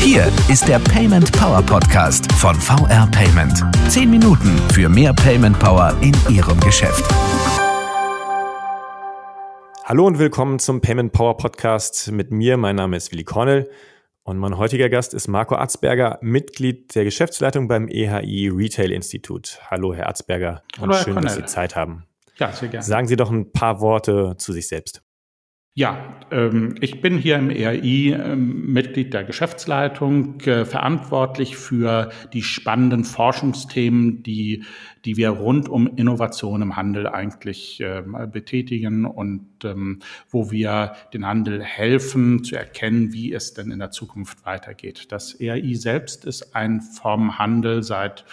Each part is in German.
Hier ist der Payment Power Podcast von VR Payment. Zehn Minuten für mehr Payment Power in Ihrem Geschäft. Hallo und willkommen zum Payment Power Podcast mit mir. Mein Name ist Willi Cornell und mein heutiger Gast ist Marco Arzberger, Mitglied der Geschäftsleitung beim EHI Retail Institut. Hallo, Herr Arzberger. Hallo, Herr schön, Cornell. dass Sie Zeit haben. Ja, sehr gerne. Sagen Sie doch ein paar Worte zu sich selbst. Ja, ähm, ich bin hier im ERI ähm, Mitglied der Geschäftsleitung, äh, verantwortlich für die spannenden Forschungsthemen, die, die wir rund um Innovation im Handel eigentlich äh, betätigen und ähm, wo wir den Handel helfen zu erkennen, wie es denn in der Zukunft weitergeht. Das ERI selbst ist ein vom Handel seit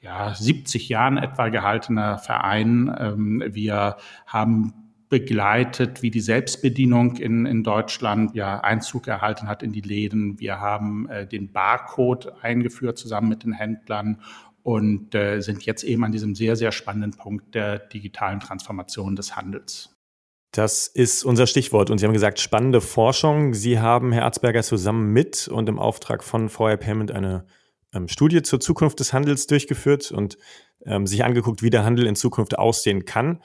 ja, 70 Jahren etwa gehaltener Verein. Ähm, wir haben begleitet, wie die Selbstbedienung in, in Deutschland ja Einzug erhalten hat in die Läden. Wir haben äh, den Barcode eingeführt zusammen mit den Händlern und äh, sind jetzt eben an diesem sehr, sehr spannenden Punkt der digitalen Transformation des Handels. Das ist unser Stichwort. Und Sie haben gesagt, spannende Forschung. Sie haben, Herr Arzberger, zusammen mit und im Auftrag von VR Payment eine ähm, Studie zur Zukunft des Handels durchgeführt und ähm, sich angeguckt, wie der Handel in Zukunft aussehen kann.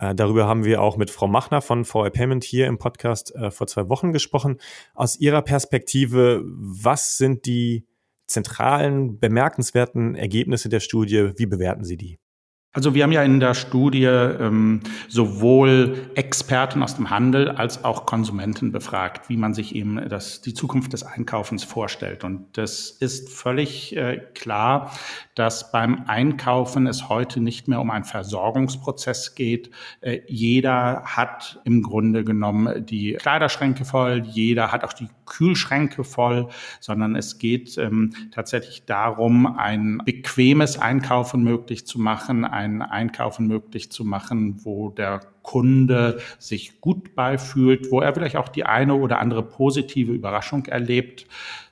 Äh, darüber haben wir auch mit Frau Machner von VR Payment hier im Podcast äh, vor zwei Wochen gesprochen. Aus Ihrer Perspektive, was sind die zentralen, bemerkenswerten Ergebnisse der Studie? Wie bewerten Sie die? Also wir haben ja in der Studie ähm, sowohl Experten aus dem Handel als auch Konsumenten befragt, wie man sich eben das, die Zukunft des Einkaufens vorstellt. Und das ist völlig äh, klar, dass beim Einkaufen es heute nicht mehr um einen Versorgungsprozess geht. Äh, jeder hat im Grunde genommen die Kleiderschränke voll, jeder hat auch die Kühlschränke voll, sondern es geht ähm, tatsächlich darum, ein bequemes Einkaufen möglich zu machen, ein Einkaufen möglich zu machen, wo der Kunde sich gut beifühlt, wo er vielleicht auch die eine oder andere positive Überraschung erlebt.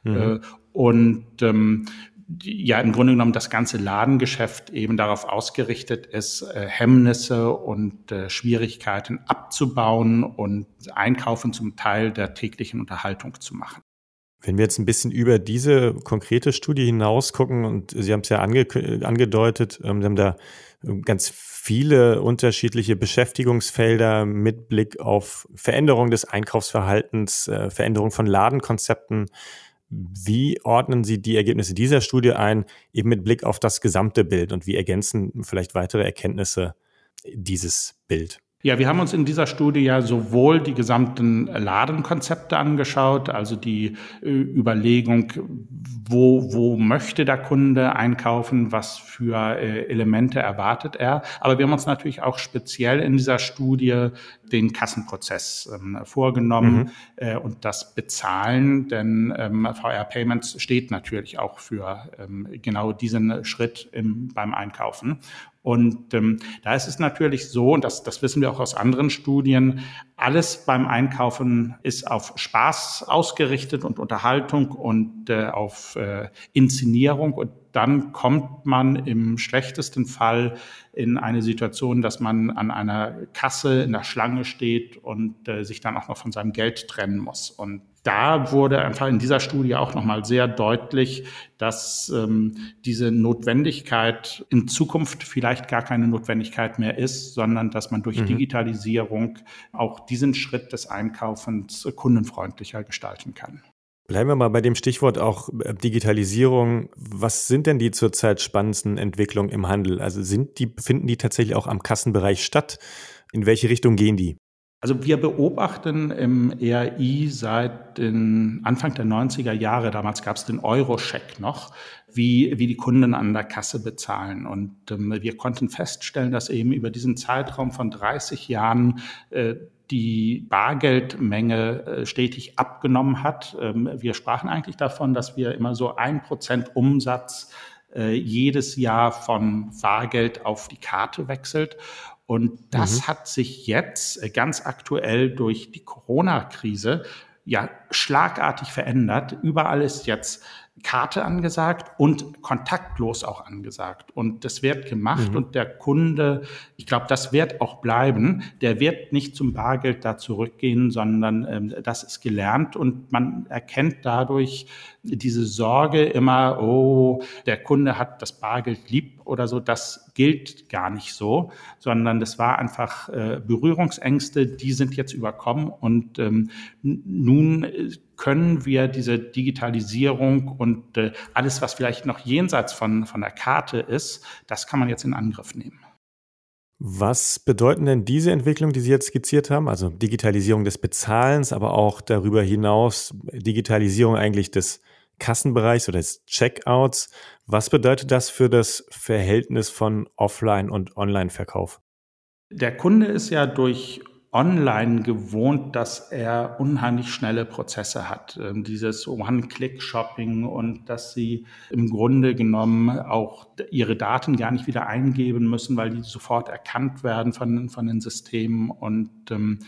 Mhm. Äh, und ähm, ja im Grunde genommen das ganze Ladengeschäft eben darauf ausgerichtet ist, äh, Hemmnisse und äh, Schwierigkeiten abzubauen und Einkaufen zum Teil der täglichen Unterhaltung zu machen. Wenn wir jetzt ein bisschen über diese konkrete Studie hinaus gucken, und Sie haben es ja ange angedeutet, ähm, Sie haben da ganz viele unterschiedliche Beschäftigungsfelder mit Blick auf Veränderung des Einkaufsverhaltens, äh, Veränderung von Ladenkonzepten. Wie ordnen Sie die Ergebnisse dieser Studie ein, eben mit Blick auf das gesamte Bild und wie ergänzen vielleicht weitere Erkenntnisse dieses Bild? Ja, wir haben uns in dieser Studie ja sowohl die gesamten Ladenkonzepte angeschaut, also die äh, Überlegung, wo, wo möchte der Kunde einkaufen, was für äh, Elemente erwartet er. Aber wir haben uns natürlich auch speziell in dieser Studie den Kassenprozess ähm, vorgenommen mhm. äh, und das Bezahlen, denn ähm, VR Payments steht natürlich auch für ähm, genau diesen Schritt im, beim Einkaufen. Und ähm, da ist es natürlich so, und das, das wissen wir auch aus anderen Studien, alles beim Einkaufen ist auf Spaß ausgerichtet und Unterhaltung und äh, auf äh, Inszenierung. Und dann kommt man im schlechtesten Fall in eine Situation, dass man an einer Kasse in der Schlange steht und äh, sich dann auch noch von seinem Geld trennen muss. Und da wurde einfach in dieser Studie auch nochmal sehr deutlich, dass ähm, diese Notwendigkeit in Zukunft vielleicht gar keine Notwendigkeit mehr ist, sondern dass man durch mhm. Digitalisierung auch diesen Schritt des Einkaufens kundenfreundlicher gestalten kann. Bleiben wir mal bei dem Stichwort auch äh, Digitalisierung. Was sind denn die zurzeit spannendsten Entwicklungen im Handel? Also sind die, finden die tatsächlich auch am Kassenbereich statt? In welche Richtung gehen die? Also wir beobachten im ERI seit den Anfang der 90er Jahre, damals gab es den Euro-Check noch, wie, wie die Kunden an der Kasse bezahlen. Und ähm, wir konnten feststellen, dass eben über diesen Zeitraum von 30 Jahren äh, die Bargeldmenge äh, stetig abgenommen hat. Ähm, wir sprachen eigentlich davon, dass wir immer so ein Prozent Umsatz äh, jedes Jahr von Bargeld auf die Karte wechselt. Und das mhm. hat sich jetzt äh, ganz aktuell durch die Corona-Krise ja schlagartig verändert. Überall ist jetzt Karte angesagt und kontaktlos auch angesagt. Und das wird gemacht mhm. und der Kunde, ich glaube, das wird auch bleiben. Der wird nicht zum Bargeld da zurückgehen, sondern ähm, das ist gelernt und man erkennt dadurch diese Sorge immer, oh, der Kunde hat das Bargeld lieb oder so. Das gilt gar nicht so, sondern das war einfach äh, Berührungsängste, die sind jetzt überkommen und ähm, nun können wir diese Digitalisierung und äh, alles, was vielleicht noch jenseits von, von der Karte ist, das kann man jetzt in Angriff nehmen. Was bedeuten denn diese Entwicklungen, die Sie jetzt skizziert haben? Also Digitalisierung des Bezahlens, aber auch darüber hinaus Digitalisierung eigentlich des Kassenbereichs oder des Checkouts. Was bedeutet das für das Verhältnis von Offline- und Online-Verkauf? Der Kunde ist ja durch online gewohnt, dass er unheimlich schnelle Prozesse hat. Ähm, dieses One-Click-Shopping und dass sie im Grunde genommen auch ihre Daten gar nicht wieder eingeben müssen, weil die sofort erkannt werden von, von den Systemen und ähm,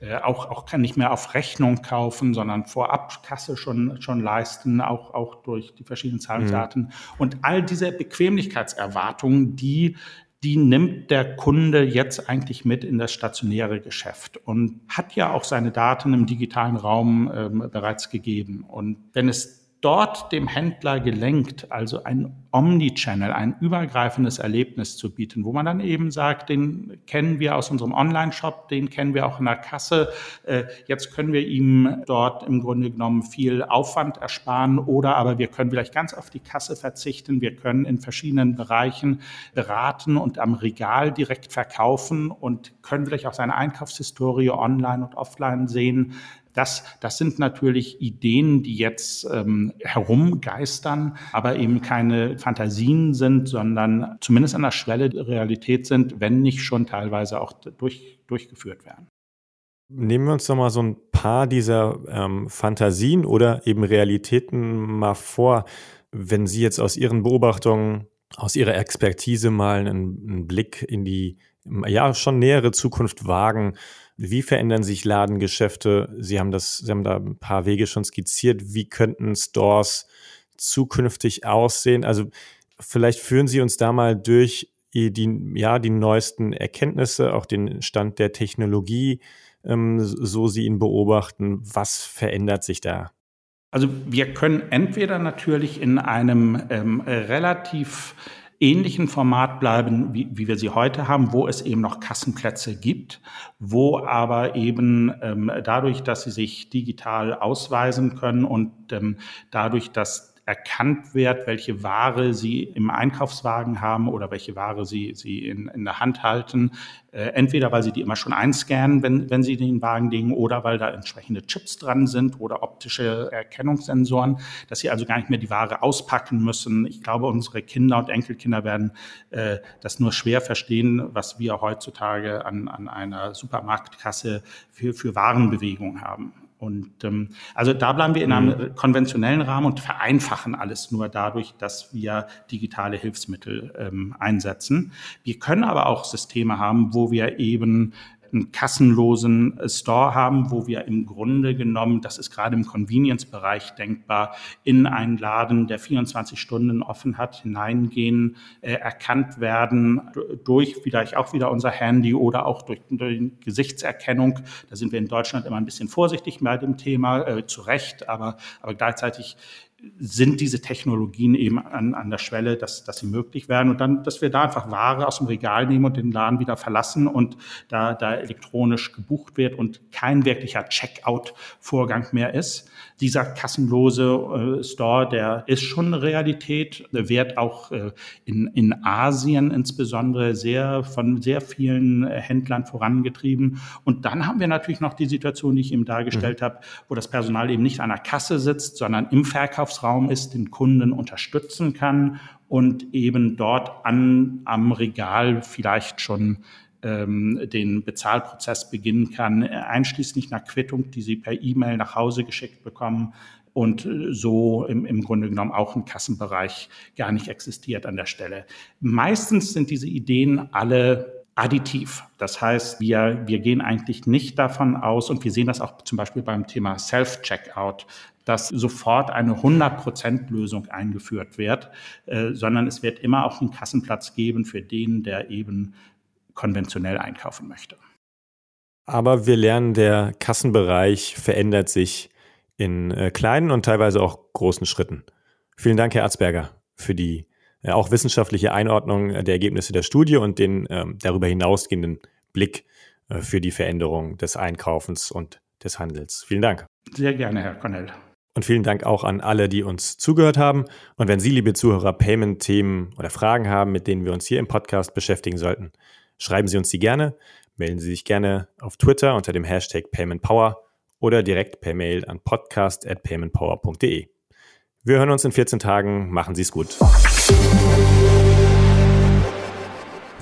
äh, auch, auch kann nicht mehr auf Rechnung kaufen, sondern vorab Kasse schon, schon leisten, auch, auch durch die verschiedenen Zahlungsarten. Mhm. Und all diese Bequemlichkeitserwartungen, die die nimmt der Kunde jetzt eigentlich mit in das stationäre Geschäft und hat ja auch seine Daten im digitalen Raum ähm, bereits gegeben. Und wenn es dort dem Händler gelenkt, also ein Omnichannel, ein übergreifendes Erlebnis zu bieten, wo man dann eben sagt, den kennen wir aus unserem Online-Shop, den kennen wir auch in der Kasse. Äh, jetzt können wir ihm dort im Grunde genommen viel Aufwand ersparen oder aber wir können vielleicht ganz auf die Kasse verzichten. Wir können in verschiedenen Bereichen beraten und am Regal direkt verkaufen und können vielleicht auch seine Einkaufshistorie online und offline sehen. Das, das sind natürlich Ideen, die jetzt ähm, herumgeistern, aber eben keine Fantasien sind, sondern zumindest an der Schwelle der Realität sind, wenn nicht schon teilweise auch durch, durchgeführt werden. Nehmen wir uns doch mal so ein paar dieser ähm, Fantasien oder eben Realitäten mal vor, wenn Sie jetzt aus Ihren Beobachtungen, aus Ihrer Expertise mal einen, einen Blick in die ja schon nähere Zukunft wagen. Wie verändern sich Ladengeschäfte? Sie haben das, Sie haben da ein paar Wege schon skizziert. Wie könnten Stores zukünftig aussehen? Also vielleicht führen Sie uns da mal durch die, ja, die neuesten Erkenntnisse, auch den Stand der Technologie, ähm, so Sie ihn beobachten. Was verändert sich da? Also wir können entweder natürlich in einem ähm, relativ ähnlichen Format bleiben, wie, wie wir sie heute haben, wo es eben noch Kassenplätze gibt, wo aber eben ähm, dadurch, dass sie sich digital ausweisen können und ähm, dadurch, dass erkannt wird, welche Ware Sie im Einkaufswagen haben oder welche Ware Sie, Sie in, in der Hand halten. Äh, entweder weil Sie die immer schon einscannen, wenn, wenn Sie den Wagen legen, oder weil da entsprechende Chips dran sind oder optische Erkennungssensoren, dass Sie also gar nicht mehr die Ware auspacken müssen. Ich glaube, unsere Kinder und Enkelkinder werden äh, das nur schwer verstehen, was wir heutzutage an, an einer Supermarktkasse für, für Warenbewegung haben. Und ähm, also da bleiben wir in einem mhm. konventionellen Rahmen und vereinfachen alles nur dadurch, dass wir digitale Hilfsmittel ähm, einsetzen. Wir können aber auch Systeme haben, wo wir eben einen kassenlosen Store haben, wo wir im Grunde genommen, das ist gerade im Convenience-Bereich denkbar, in einen Laden, der 24 Stunden offen hat, hineingehen, äh, erkannt werden durch vielleicht auch wieder unser Handy oder auch durch, durch Gesichtserkennung. Da sind wir in Deutschland immer ein bisschen vorsichtig bei dem Thema, äh, zu Recht, aber, aber gleichzeitig sind diese Technologien eben an, an der Schwelle, dass, dass sie möglich werden und dann, dass wir da einfach Ware aus dem Regal nehmen und den Laden wieder verlassen und da, da elektronisch gebucht wird und kein wirklicher Checkout-Vorgang mehr ist. Dieser kassenlose äh, Store, der ist schon eine Realität, wird auch äh, in, in Asien insbesondere sehr von sehr vielen äh, Händlern vorangetrieben. Und dann haben wir natürlich noch die Situation, die ich eben dargestellt mhm. habe, wo das Personal eben nicht an der Kasse sitzt, sondern im Verkaufsraum ist, den Kunden unterstützen kann und eben dort an, am Regal vielleicht schon ähm, den Bezahlprozess beginnen kann, einschließlich einer Quittung, die Sie per E-Mail nach Hause geschickt bekommen und so im, im Grunde genommen auch ein Kassenbereich gar nicht existiert an der Stelle. Meistens sind diese Ideen alle additiv. Das heißt, wir, wir gehen eigentlich nicht davon aus, und wir sehen das auch zum Beispiel beim Thema Self-Checkout, dass sofort eine 100%-Lösung eingeführt wird, äh, sondern es wird immer auch einen Kassenplatz geben für den, der eben konventionell einkaufen möchte. Aber wir lernen, der Kassenbereich verändert sich in äh, kleinen und teilweise auch großen Schritten. Vielen Dank, Herr Arzberger, für die äh, auch wissenschaftliche Einordnung der Ergebnisse der Studie und den ähm, darüber hinausgehenden Blick für die Veränderung des Einkaufens und des Handels. Vielen Dank. Sehr gerne, Herr Cornell. Und vielen Dank auch an alle, die uns zugehört haben. Und wenn Sie, liebe Zuhörer, Payment-Themen oder Fragen haben, mit denen wir uns hier im Podcast beschäftigen sollten, schreiben Sie uns die gerne. Melden Sie sich gerne auf Twitter unter dem Hashtag PaymentPower oder direkt per Mail an podcast.paymentpower.de. Wir hören uns in 14 Tagen. Machen Sie es gut.